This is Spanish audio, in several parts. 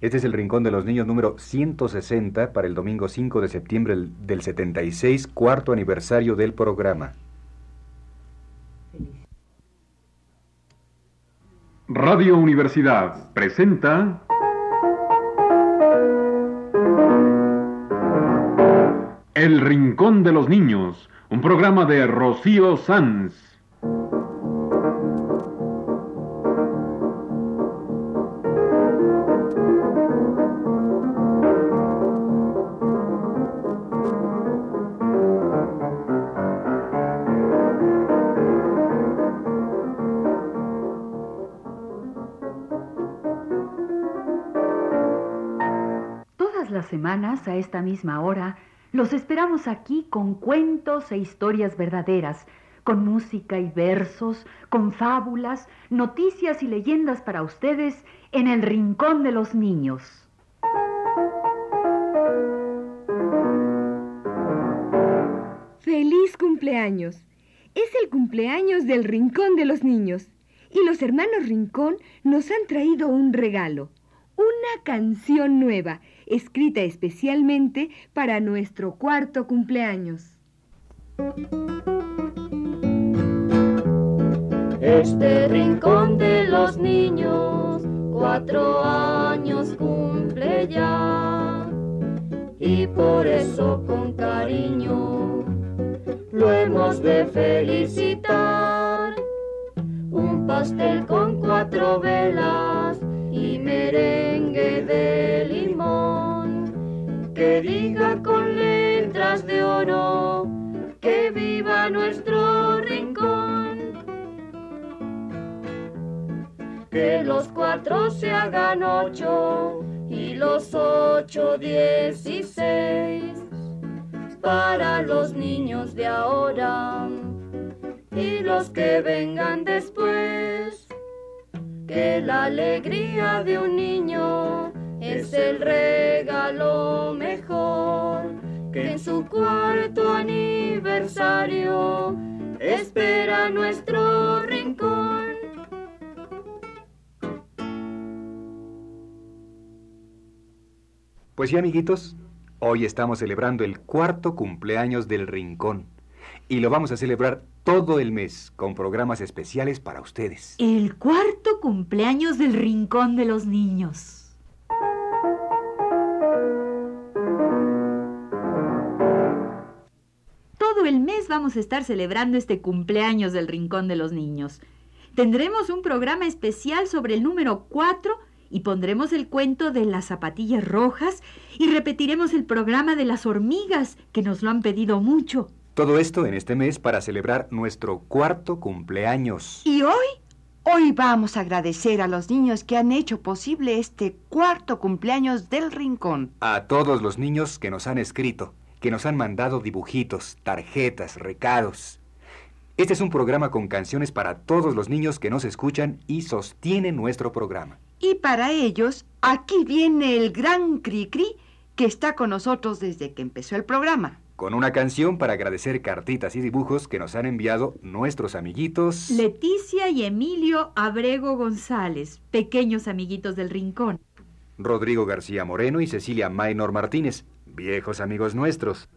Este es el Rincón de los Niños número 160 para el domingo 5 de septiembre del 76, cuarto aniversario del programa. Radio Universidad presenta El Rincón de los Niños, un programa de Rocío Sanz. A esta misma hora, los esperamos aquí con cuentos e historias verdaderas, con música y versos, con fábulas, noticias y leyendas para ustedes en el Rincón de los Niños. ¡Feliz cumpleaños! Es el cumpleaños del Rincón de los Niños y los hermanos Rincón nos han traído un regalo, una canción nueva escrita especialmente para nuestro cuarto cumpleaños. Este rincón de los niños cuatro años cumple ya y por eso con cariño lo hemos de felicitar. Un pastel con cuatro velas merengue de limón que diga con letras de oro que viva nuestro rincón. Que los cuatro se hagan ocho y los ocho dieciséis para los niños de ahora y los que vengan después que la alegría de un niño es el regalo mejor que en su cuarto aniversario espera nuestro rincón. Pues sí, amiguitos, hoy estamos celebrando el cuarto cumpleaños del rincón y lo vamos a celebrar todo el mes con programas especiales para ustedes. El cuarto cumpleaños del Rincón de los Niños. Todo el mes vamos a estar celebrando este cumpleaños del Rincón de los Niños. Tendremos un programa especial sobre el número 4 y pondremos el cuento de las zapatillas rojas y repetiremos el programa de las hormigas que nos lo han pedido mucho. Todo esto en este mes para celebrar nuestro cuarto cumpleaños. ¿Y hoy? Hoy vamos a agradecer a los niños que han hecho posible este cuarto cumpleaños del Rincón. A todos los niños que nos han escrito, que nos han mandado dibujitos, tarjetas, recados. Este es un programa con canciones para todos los niños que nos escuchan y sostienen nuestro programa. Y para ellos, aquí viene el gran Cricri que está con nosotros desde que empezó el programa con una canción para agradecer cartitas y dibujos que nos han enviado nuestros amiguitos Leticia y Emilio Abrego González, pequeños amiguitos del Rincón. Rodrigo García Moreno y Cecilia Maynor Martínez, viejos amigos nuestros.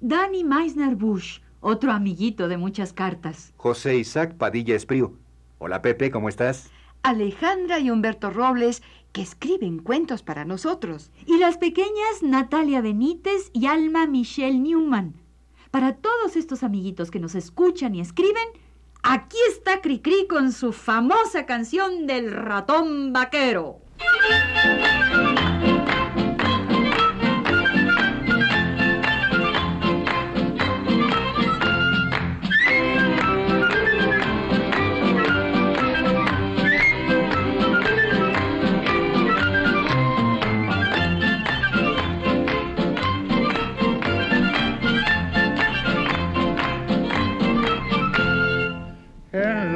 Danny Meisner Bush, otro amiguito de muchas cartas. José Isaac Padilla Espriu. Hola Pepe, ¿cómo estás? Alejandra y Humberto Robles que escriben cuentos para nosotros. Y las pequeñas Natalia Benítez y Alma Michelle Newman. Para todos estos amiguitos que nos escuchan y escriben, aquí está Cricri con su famosa canción del ratón vaquero.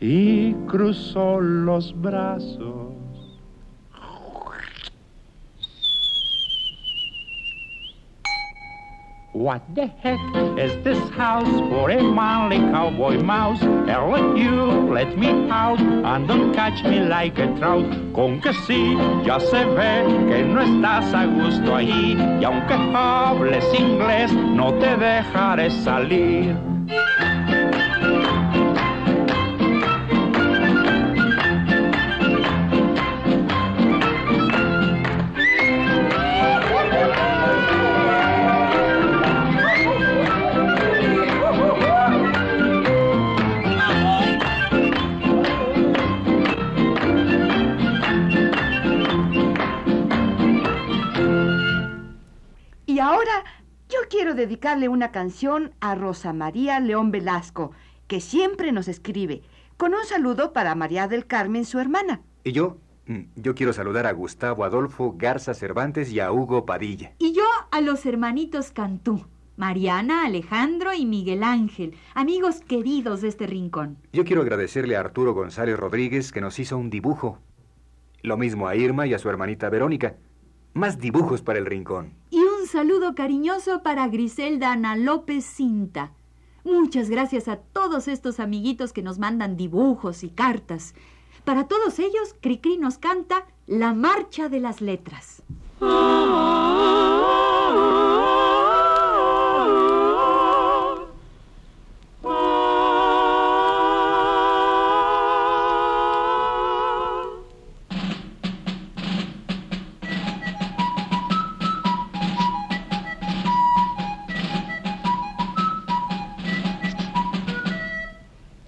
y cruzó los brazos. What the heck is this house for a manly cowboy mouse? Let you let me out and don't catch me like a trout. Con que sí, ya se ve que no estás a gusto ahí y aunque hables inglés no te dejaré salir. Dedicarle una canción a Rosa María León Velasco, que siempre nos escribe, con un saludo para María del Carmen, su hermana. ¿Y yo? Mm, yo quiero saludar a Gustavo Adolfo Garza Cervantes y a Hugo Padilla. Y yo a los hermanitos Cantú, Mariana, Alejandro y Miguel Ángel, amigos queridos de este rincón. Yo quiero agradecerle a Arturo González Rodríguez que nos hizo un dibujo. Lo mismo a Irma y a su hermanita Verónica. Más dibujos para el rincón. Un saludo cariñoso para Griselda Ana López Cinta. Muchas gracias a todos estos amiguitos que nos mandan dibujos y cartas. Para todos ellos, Cricri nos canta La Marcha de las Letras.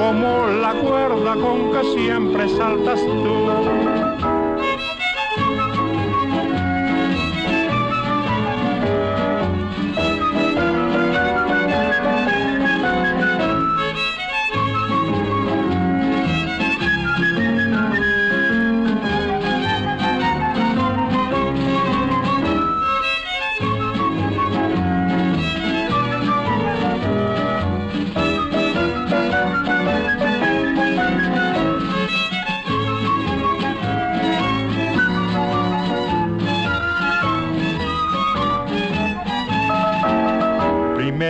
como la cuerda con que siempre saltas tú.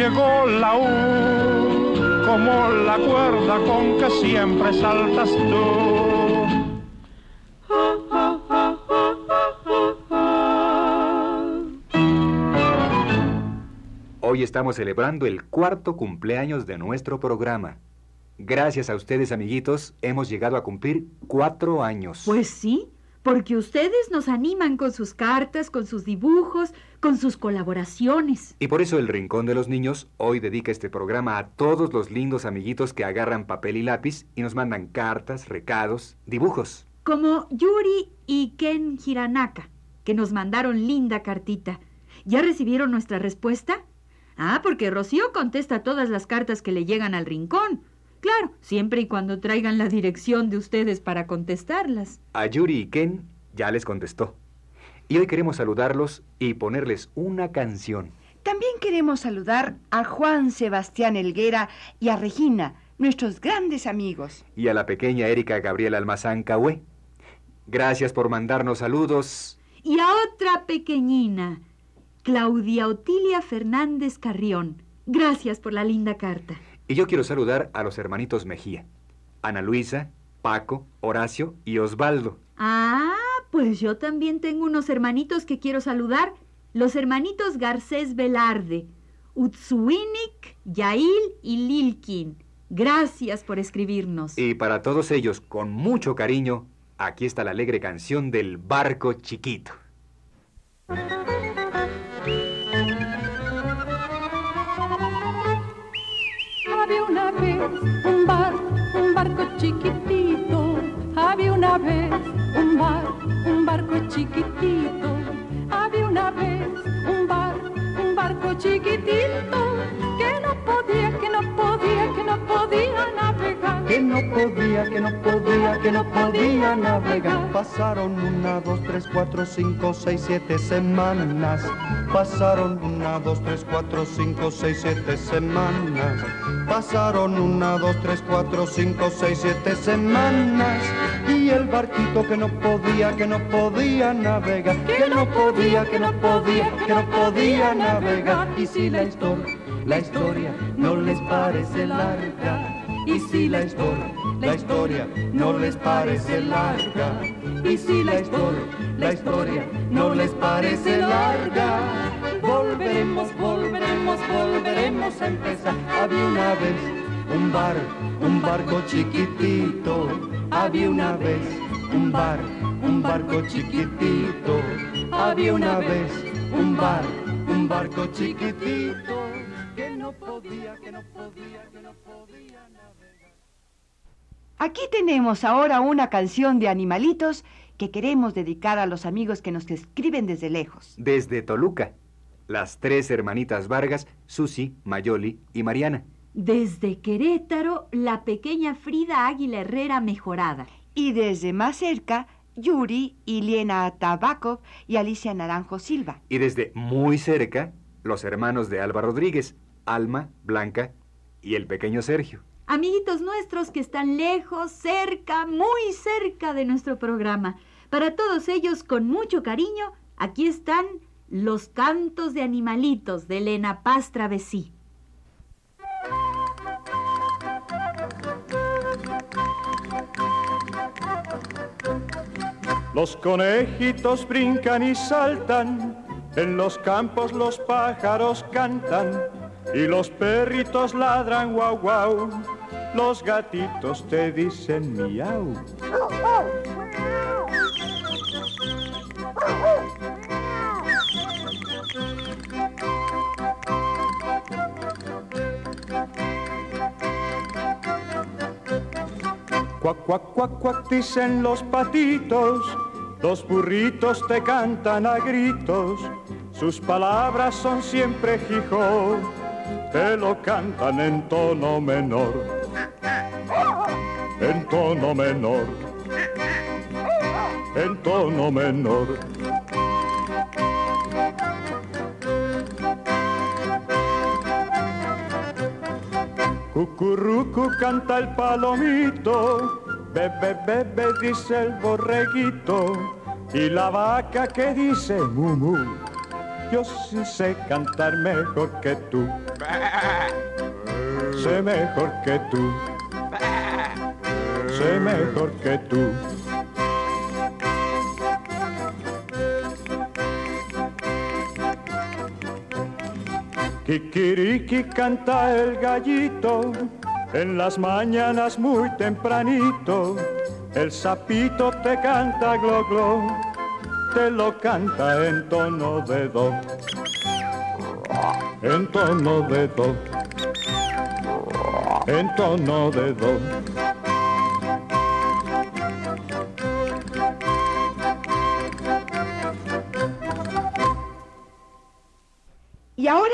llegó la U, como la cuerda con que siempre saltas tú. Hoy estamos celebrando el cuarto cumpleaños de nuestro programa. Gracias a ustedes, amiguitos, hemos llegado a cumplir cuatro años. Pues sí, porque ustedes nos animan con sus cartas, con sus dibujos, con sus colaboraciones. Y por eso el Rincón de los Niños hoy dedica este programa a todos los lindos amiguitos que agarran papel y lápiz y nos mandan cartas, recados, dibujos. Como Yuri y Ken Hiranaka, que nos mandaron linda cartita. ¿Ya recibieron nuestra respuesta? Ah, porque Rocío contesta todas las cartas que le llegan al rincón. Claro, siempre y cuando traigan la dirección de ustedes para contestarlas. A Yuri y Ken ya les contestó. Y hoy queremos saludarlos y ponerles una canción. También queremos saludar a Juan Sebastián Elguera y a Regina, nuestros grandes amigos. Y a la pequeña Erika Gabriela Almazán Cahué. Gracias por mandarnos saludos. Y a otra pequeñina, Claudia Otilia Fernández Carrión. Gracias por la linda carta. Y yo quiero saludar a los hermanitos Mejía, Ana Luisa, Paco, Horacio y Osvaldo. Ah, pues yo también tengo unos hermanitos que quiero saludar. Los hermanitos Garcés Velarde, Utsuinik, Yail y Lilkin. Gracias por escribirnos. Y para todos ellos, con mucho cariño, aquí está la alegre canción del barco chiquito. Vez un bar, un barco chiquitito. Había una vez un bar, un barco chiquitito. Había una vez un bar, un barco chiquitito que no podía, que no podía, que no podía navegar. Que no podía, que no podía, que no podía navegar. Pasaron una, dos, tres, cuatro, cinco, seis, siete semanas. Pasaron una, dos, tres, cuatro, cinco, seis, siete semanas. Pasaron una, dos, tres, cuatro, cinco, seis, siete semanas. Y el barquito que no podía, que no podía navegar. Que no podía, que no podía, que no podía navegar. Y si la historia, la historia no les parece larga. Y si la historia, la historia no les parece larga. Y si la historia, la historia no les parece larga. Volveremos, volveremos, volveremos a empezar. Había una vez un bar, un barco chiquitito. Había una vez un bar, un barco chiquitito. Había una vez un bar, un barco chiquitito. Que no podía, que no podía, que no podía navegar. Aquí tenemos ahora una canción de animalitos que queremos dedicar a los amigos que nos escriben desde lejos. Desde Toluca, las tres hermanitas Vargas, Susi, Mayoli y Mariana. Desde Querétaro, la pequeña Frida Águila Herrera mejorada. Y desde más cerca, Yuri, Iliena Tabakov y Alicia Naranjo Silva. Y desde muy cerca, los hermanos de Alba Rodríguez, Alma, Blanca y el pequeño Sergio. Amiguitos nuestros que están lejos, cerca, muy cerca de nuestro programa. Para todos ellos, con mucho cariño, aquí están los cantos de animalitos de Elena Paz Travesí. Los conejitos brincan y saltan, en los campos los pájaros cantan y los perritos ladran guau guau, los gatitos te dicen miau. Cuac, cuac, cuac, cuac, dicen los patitos, los burritos te cantan a gritos, sus palabras son siempre jijo. Que lo cantan en tono menor, en tono menor, en tono menor. Cucurrucu canta el palomito, bebe, bebe, dice el borreguito, y la vaca que dice mu. Yo sí sé cantar mejor que tú, sé mejor que tú, sé mejor que tú. Kikiriki canta el gallito en las mañanas muy tempranito. El sapito te canta glo glo, te lo canta en tono de do, en tono de do, en tono de do. Y ahora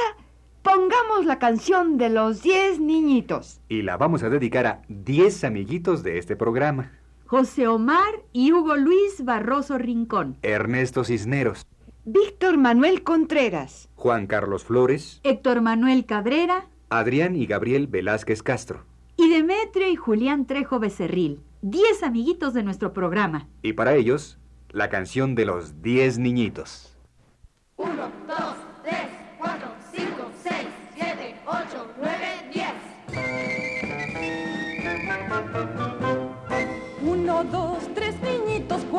pongamos la canción de los diez niñitos. Y la vamos a dedicar a 10 amiguitos de este programa. José Omar y Hugo Luis Barroso Rincón. Ernesto Cisneros, Víctor Manuel Contreras. Juan Carlos Flores, Héctor Manuel Cabrera Adrián y Gabriel Velázquez Castro. y Demetrio y Julián Trejo Becerril. Diez amiguitos de nuestro programa. Y para ellos, la canción de los 10 niñitos. Uno, dos, tres,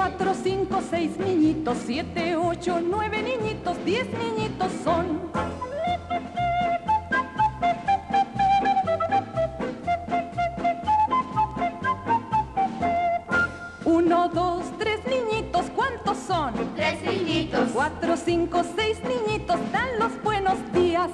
cuatro, cinco, seis niñitos, siete, ocho, nueve niñitos, diez niñitos son. Uno, dos, tres niñitos, ¿cuántos son? Tres niñitos. Cuatro, cinco, seis niñitos, dan los buenos días.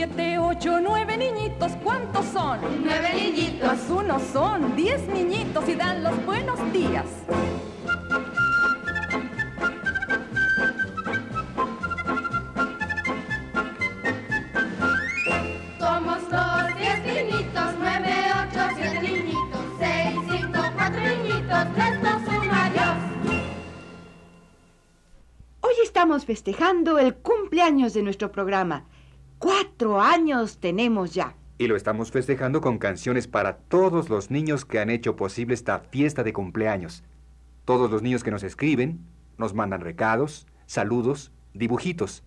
Siete, ocho, nueve niñitos, ¿cuántos son? Nueve niñitos. Pues unos son diez niñitos y dan los buenos días. Somos los diez niñitos. Nueve, ocho, siete niñitos. Seis, cinco, cuatro niñitos. Tres, dos, uno, adiós. Hoy estamos festejando el cumpleaños de nuestro programa. Cuatro años tenemos ya. Y lo estamos festejando con canciones para todos los niños que han hecho posible esta fiesta de cumpleaños. Todos los niños que nos escriben, nos mandan recados, saludos, dibujitos.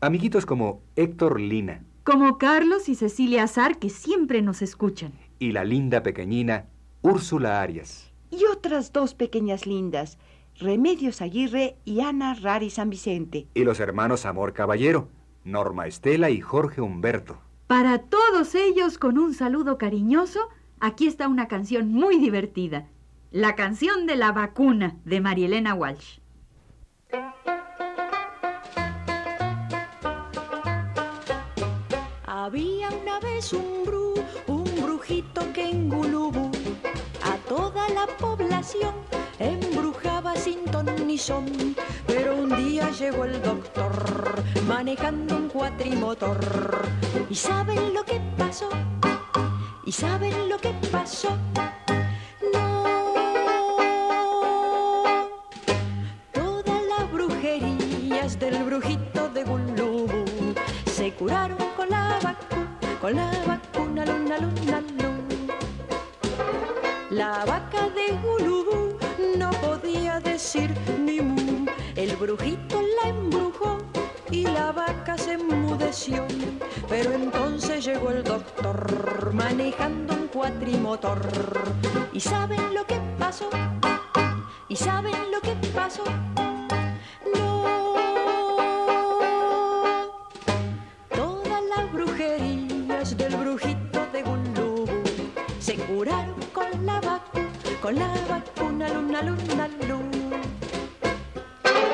Amiguitos como Héctor Lina Como Carlos y Cecilia Azar, que siempre nos escuchan. y la linda pequeñina Úrsula Arias. Y otras dos pequeñas lindas, Remedios Aguirre y Ana Rari San Vicente. Y los hermanos Amor Caballero, Norma Estela y Jorge Humberto. Para todos ellos, con un saludo cariñoso, aquí está una canción muy divertida. La canción de la vacuna de Marielena Walsh. Había una vez un bru, un brujito que en Gulubú a toda la población embrujaba sin ton ni son. Pero un día llegó el doctor manejando un cuatrimotor. ¿Y saben lo que pasó? ¿Y saben lo que pasó? ¿Y saben lo que pasó? ¿Y saben lo que pasó? No. Todas las brujerías del brujito de Gulubú se curaron con la vacuna, con la vacuna, luna, luna, luna.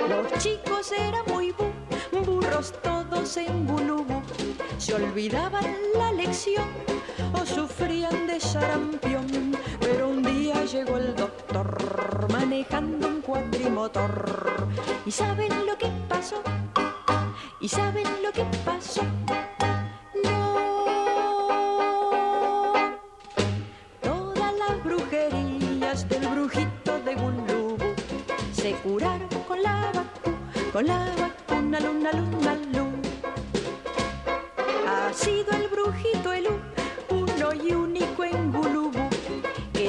Los chicos eran muy bu- burros todos en Gulubú. Se olvidaban la lección o sufrían de sarampión. Pero un día llegó el doctor manejando cuatrimotor. ¿Y saben lo que pasó? ¿Y saben lo que pasó? No. Todas las brujerías del brujito de Gulubu se curaron con la vacuna, con la vacuna, luna, luna,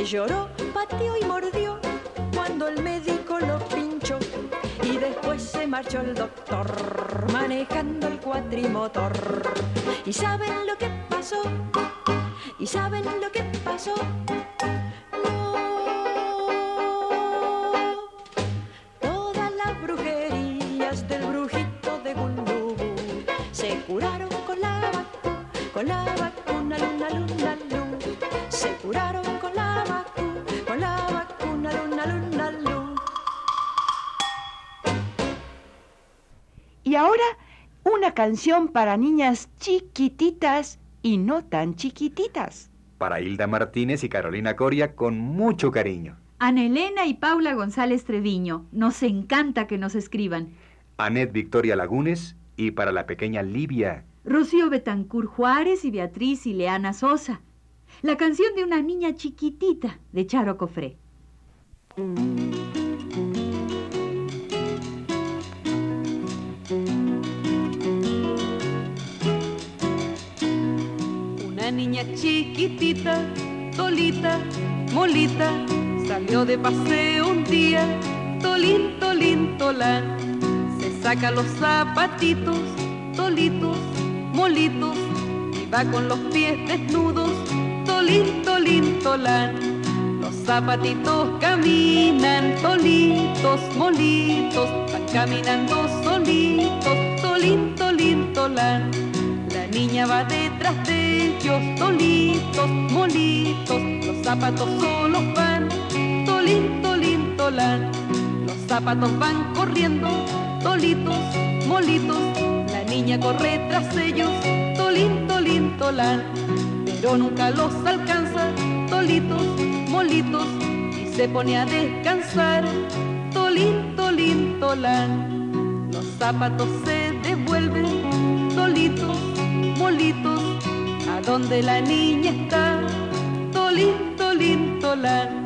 lloró, pateó y mordió cuando el médico lo pinchó y después se marchó el doctor manejando el cuatrimotor. ¿Y saben lo que pasó? ¿Y saben lo que pasó? Canción para niñas chiquititas y no tan chiquititas. Para Hilda Martínez y Carolina Coria con mucho cariño. Ana Elena y Paula González Treviño, nos encanta que nos escriban. Anet Victoria Lagunes y para la pequeña Livia. Rocío Betancur Juárez y Beatriz Ileana Sosa. La canción de una niña chiquitita de Charo Cofré. Niña chiquitita, solita, molita, salió de paseo un día, tolín, tolín, tolán. Se saca los zapatitos, tolitos, molitos, y va con los pies desnudos, tolín, tolín, tolán. Los zapatitos caminan, tolitos, molitos, van caminando solitos, tolín, tolín, tolán. La niña va detrás de ellos, tolitos, molitos, los zapatos solos van, tolín, tolín, tolán. Los zapatos van corriendo, tolitos, molitos, la niña corre tras ellos, tolín, tolín, tolán. Pero nunca los alcanza, tolitos, molitos, y se pone a descansar, tolín, tolín, tolán. Los zapatos se devuelven, tolitos, molitos, a donde la niña está, tolín, tolín, tolán.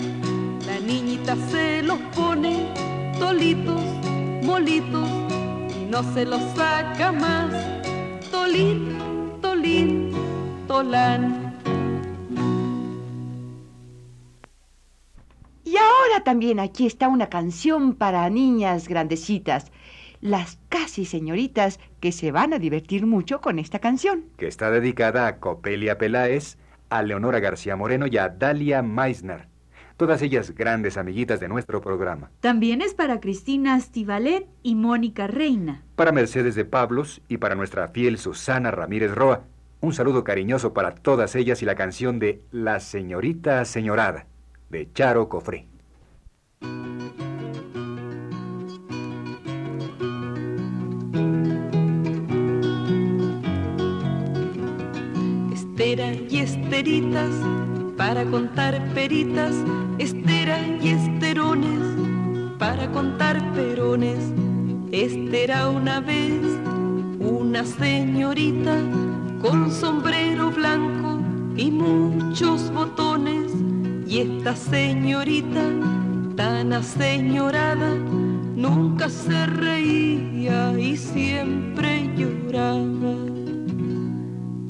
La niñita se los pone, tolitos, molitos, y no se los saca más, tolín, tolín, tolán. Y ahora también aquí está una canción para niñas grandecitas, las casi señoritas que se van a divertir mucho con esta canción. que está dedicada a Copelia Peláez, a Leonora García Moreno y a Dalia Meisner. Todas ellas grandes amiguitas de nuestro programa. También es para Cristina Astivalet y Mónica Reina. Para Mercedes de Pablos y para nuestra fiel Susana Ramírez Roa, un saludo cariñoso para todas ellas y la canción de La Señorita Señorada, de Charo Cofré. Estera y esteritas, para contar peritas, estera y esterones, para contar perones. Este era una vez una señorita con sombrero blanco y muchos botones. Y esta señorita, tan aseñorada, nunca se reía y siempre lloraba.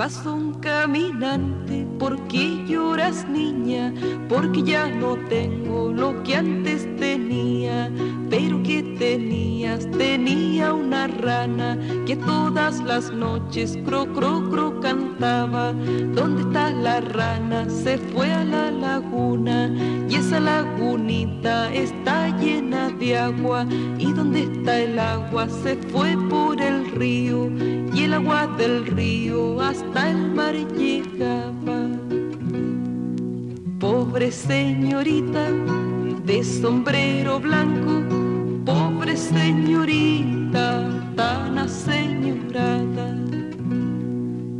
Pasó un caminante, ¿por qué lloras niña? Porque ya no tengo lo que antes tenía. Pero que tenías, tenía una rana que todas las noches cro, cro, cro cantaba. ¿Dónde está la rana? Se fue a la laguna y esa lagunita está llena de agua. ¿Y dónde está el agua? Se fue por el río y el agua del río hasta el mar llegaba. Pobre señorita de sombrero blanco, pobre señorita tan aseñorada.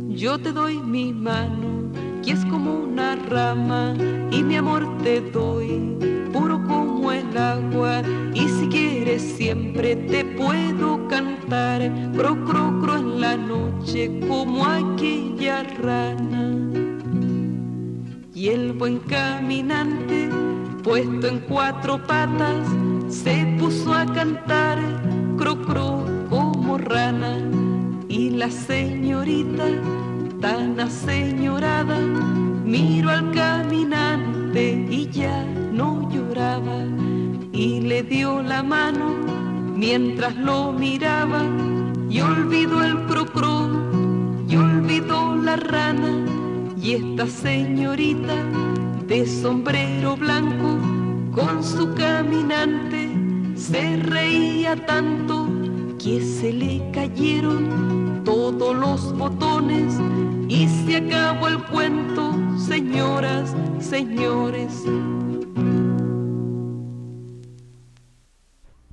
Yo te doy mi mano, que es como una rama, y mi amor te doy, puro como el agua. Y si quieres siempre te puedo cantar, cro, cro, cro en la noche como aquella rana. Y el buen caminante, puesto en cuatro patas, se puso a cantar, cro, cro, como rana. Y la señorita, tan aseñorada, miró al caminante y ya no lloraba. Y le dio la mano mientras lo miraba y olvidó el cro, cro y olvidó la rana. Y esta señorita de sombrero blanco con su caminante se reía tanto que se le cayeron todos los botones y se acabó el cuento, señoras, señores.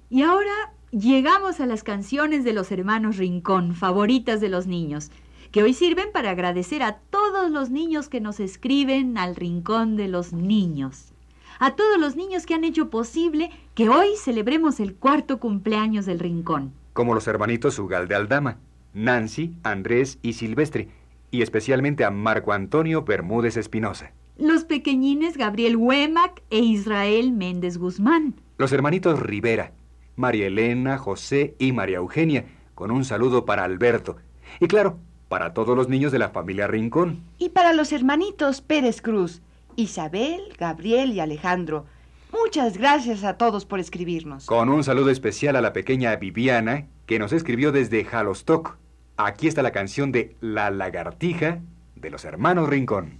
Y ahora llegamos a las canciones de los hermanos Rincón, favoritas de los niños, que hoy sirven para agradecer a todos los niños que nos escriben al Rincón de los Niños. A todos los niños que han hecho posible que hoy celebremos el cuarto cumpleaños del Rincón. Como los hermanitos Ugal de Aldama, Nancy, Andrés y Silvestre, y especialmente a Marco Antonio Bermúdez Espinosa. Los pequeñines Gabriel Huemac e Israel Méndez Guzmán. Los hermanitos Rivera, María Elena, José y María Eugenia, con un saludo para Alberto. Y claro, para todos los niños de la familia Rincón. Y para los hermanitos Pérez Cruz, Isabel, Gabriel y Alejandro. Muchas gracias a todos por escribirnos. Con un saludo especial a la pequeña Viviana, que nos escribió desde Jalostoc. Aquí está la canción de La lagartija de los hermanos Rincón.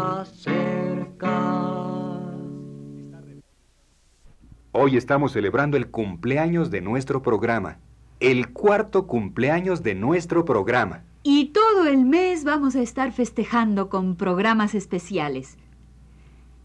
Hoy estamos celebrando el cumpleaños de nuestro programa. El cuarto cumpleaños de nuestro programa. Y todo el mes vamos a estar festejando con programas especiales.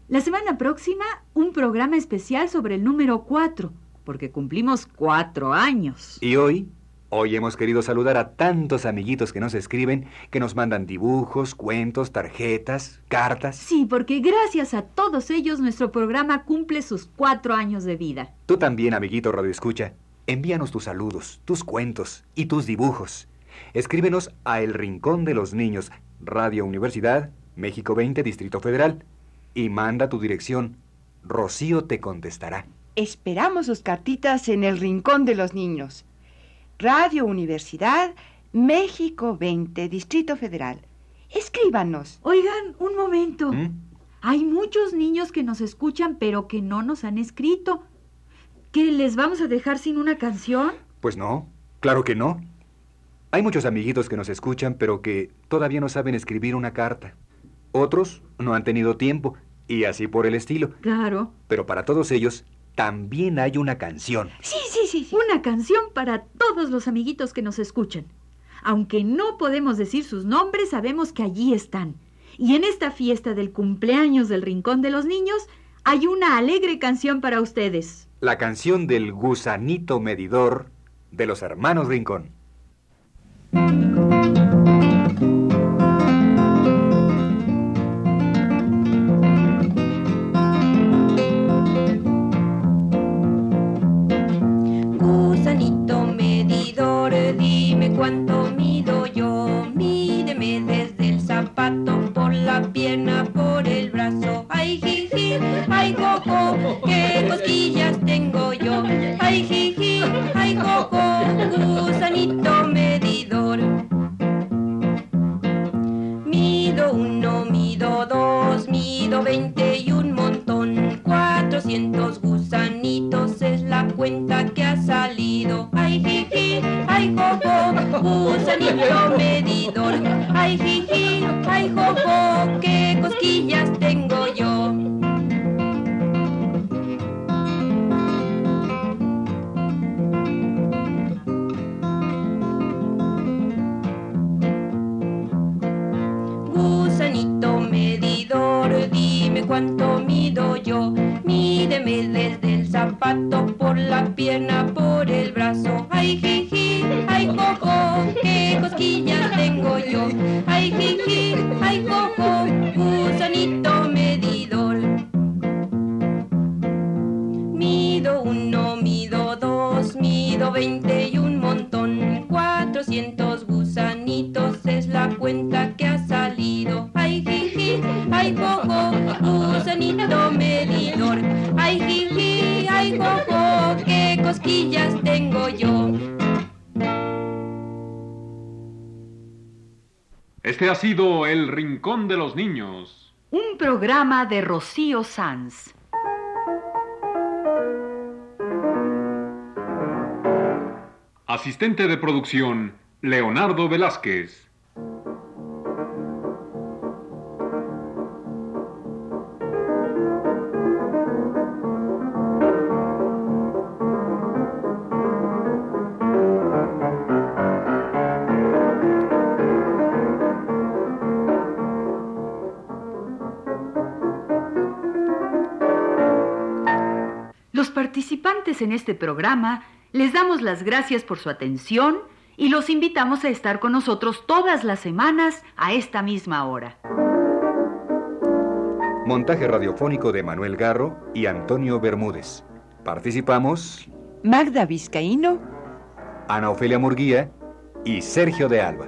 La semana próxima, un programa especial sobre el número 4, porque cumplimos cuatro años. Y hoy, hoy hemos querido saludar a tantos amiguitos que nos escriben, que nos mandan dibujos, cuentos, tarjetas, cartas. Sí, porque gracias a todos ellos nuestro programa cumple sus cuatro años de vida. Tú también, amiguito Radio Escucha, envíanos tus saludos, tus cuentos y tus dibujos. Escríbenos a El Rincón de los Niños, Radio Universidad, México 20, Distrito Federal, y manda tu dirección. Rocío te contestará. Esperamos sus cartitas en el Rincón de los Niños. Radio Universidad, México 20, Distrito Federal. Escríbanos. Oigan, un momento. ¿Mm? Hay muchos niños que nos escuchan pero que no nos han escrito. ¿Que les vamos a dejar sin una canción? Pues no, claro que no. Hay muchos amiguitos que nos escuchan, pero que todavía no saben escribir una carta. Otros no han tenido tiempo, y así por el estilo. Claro. Pero para todos ellos, también hay una canción. Sí, sí, sí, sí. Una canción para todos los amiguitos que nos escuchan. Aunque no podemos decir sus nombres, sabemos que allí están. Y en esta fiesta del cumpleaños del Rincón de los Niños, hay una alegre canción para ustedes. La canción del gusanito medidor de los hermanos Rincón. Por el brazo. Ay, jiji, ay, coco, qué cosquillas tengo yo. Ay, jiji, ay, coco, gusanito medidor. Mido uno, mido dos, mido veinte y un montón. Cuatrocientos gusanitos es la cuenta que ha salido. Ay, jiji, ay, jojo, gusanito medidor. Ay, jiji, ay, jojo, qué cosquillas tengo yo. Gusanito medidor, dime cuánto De los Niños. Un programa de Rocío Sanz. Asistente de producción, Leonardo Velázquez. Participantes en este programa les damos las gracias por su atención y los invitamos a estar con nosotros todas las semanas a esta misma hora. Montaje radiofónico de Manuel Garro y Antonio Bermúdez. Participamos Magda Vizcaíno, Ana Ofelia Murguía y Sergio de Alba.